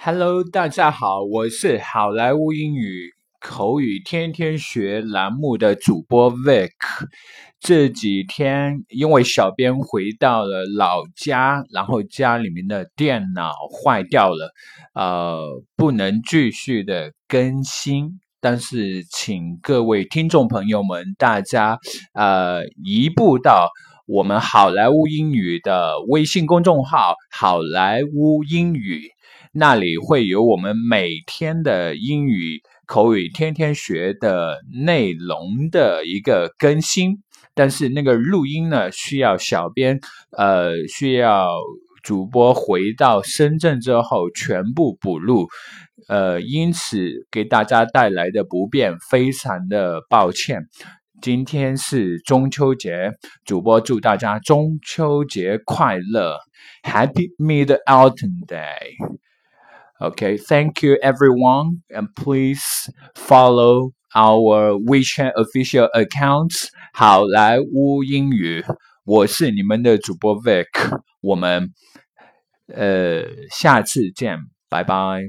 Hello，大家好，我是好莱坞英语口语天天学栏目的主播 Vic。这几天因为小编回到了老家，然后家里面的电脑坏掉了，呃，不能继续的更新。但是，请各位听众朋友们，大家呃移步到我们好莱坞英语的微信公众号“好莱坞英语”。那里会有我们每天的英语口语天天学的内容的一个更新，但是那个录音呢，需要小编呃，需要主播回到深圳之后全部补录，呃，因此给大家带来的不便非常的抱歉。今天是中秋节，主播祝大家中秋节快乐，Happy Mid Autumn Day。OK，Thank you everyone, and please follow our WeChat official accounts 好莱坞英语。我是你们的主播 Vic，我们呃下次见，拜拜。